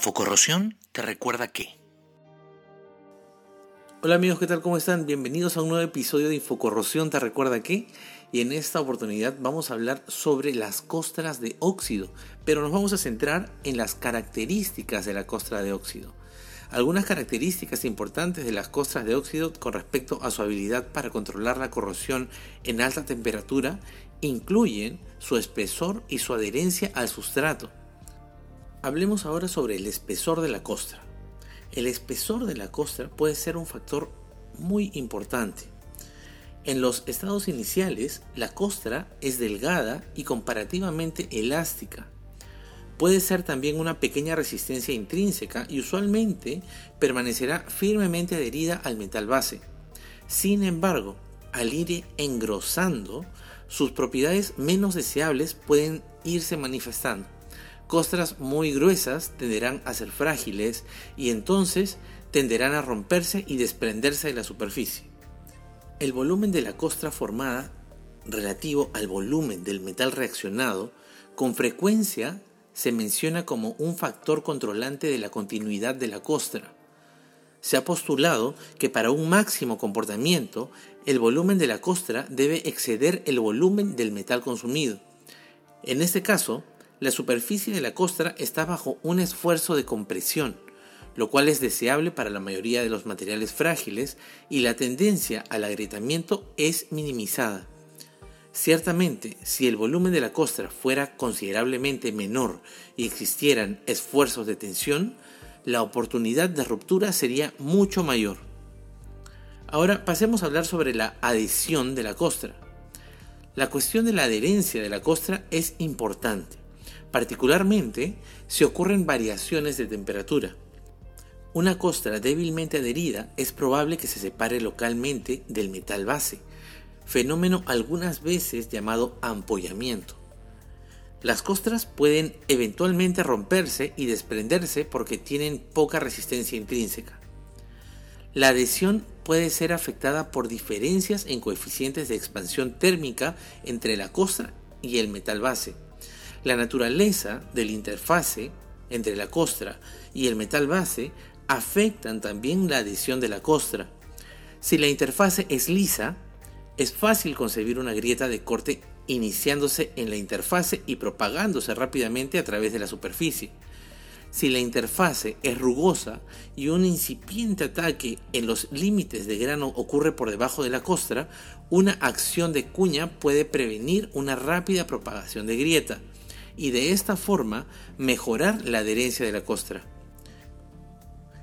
Infocorrosión te recuerda que... Hola amigos, ¿qué tal? ¿Cómo están? Bienvenidos a un nuevo episodio de Infocorrosión te recuerda que... Y en esta oportunidad vamos a hablar sobre las costras de óxido, pero nos vamos a centrar en las características de la costra de óxido. Algunas características importantes de las costras de óxido con respecto a su habilidad para controlar la corrosión en alta temperatura incluyen su espesor y su adherencia al sustrato. Hablemos ahora sobre el espesor de la costra. El espesor de la costra puede ser un factor muy importante. En los estados iniciales, la costra es delgada y comparativamente elástica. Puede ser también una pequeña resistencia intrínseca y usualmente permanecerá firmemente adherida al metal base. Sin embargo, al ir engrosando, sus propiedades menos deseables pueden irse manifestando. Costras muy gruesas tenderán a ser frágiles y entonces tenderán a romperse y desprenderse de la superficie. El volumen de la costra formada relativo al volumen del metal reaccionado con frecuencia se menciona como un factor controlante de la continuidad de la costra. Se ha postulado que para un máximo comportamiento el volumen de la costra debe exceder el volumen del metal consumido. En este caso, la superficie de la costra está bajo un esfuerzo de compresión, lo cual es deseable para la mayoría de los materiales frágiles y la tendencia al agrietamiento es minimizada. Ciertamente, si el volumen de la costra fuera considerablemente menor y existieran esfuerzos de tensión, la oportunidad de ruptura sería mucho mayor. Ahora pasemos a hablar sobre la adhesión de la costra. La cuestión de la adherencia de la costra es importante. Particularmente si ocurren variaciones de temperatura. Una costra débilmente adherida es probable que se separe localmente del metal base, fenómeno algunas veces llamado ampollamiento. Las costras pueden eventualmente romperse y desprenderse porque tienen poca resistencia intrínseca. La adhesión puede ser afectada por diferencias en coeficientes de expansión térmica entre la costra y el metal base la naturaleza de la interfase entre la costra y el metal base afectan también la adhesión de la costra. Si la interfase es lisa, es fácil concebir una grieta de corte iniciándose en la interfase y propagándose rápidamente a través de la superficie. Si la interfase es rugosa y un incipiente ataque en los límites de grano ocurre por debajo de la costra, una acción de cuña puede prevenir una rápida propagación de grieta y de esta forma mejorar la adherencia de la costra.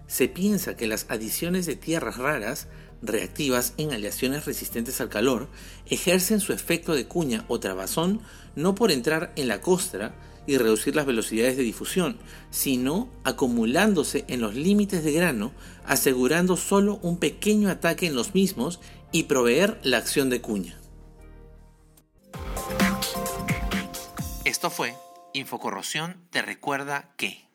Se piensa que las adiciones de tierras raras reactivas en aleaciones resistentes al calor ejercen su efecto de cuña o trabazón no por entrar en la costra y reducir las velocidades de difusión, sino acumulándose en los límites de grano, asegurando solo un pequeño ataque en los mismos y proveer la acción de cuña. Esto fue Infocorrosión te recuerda que...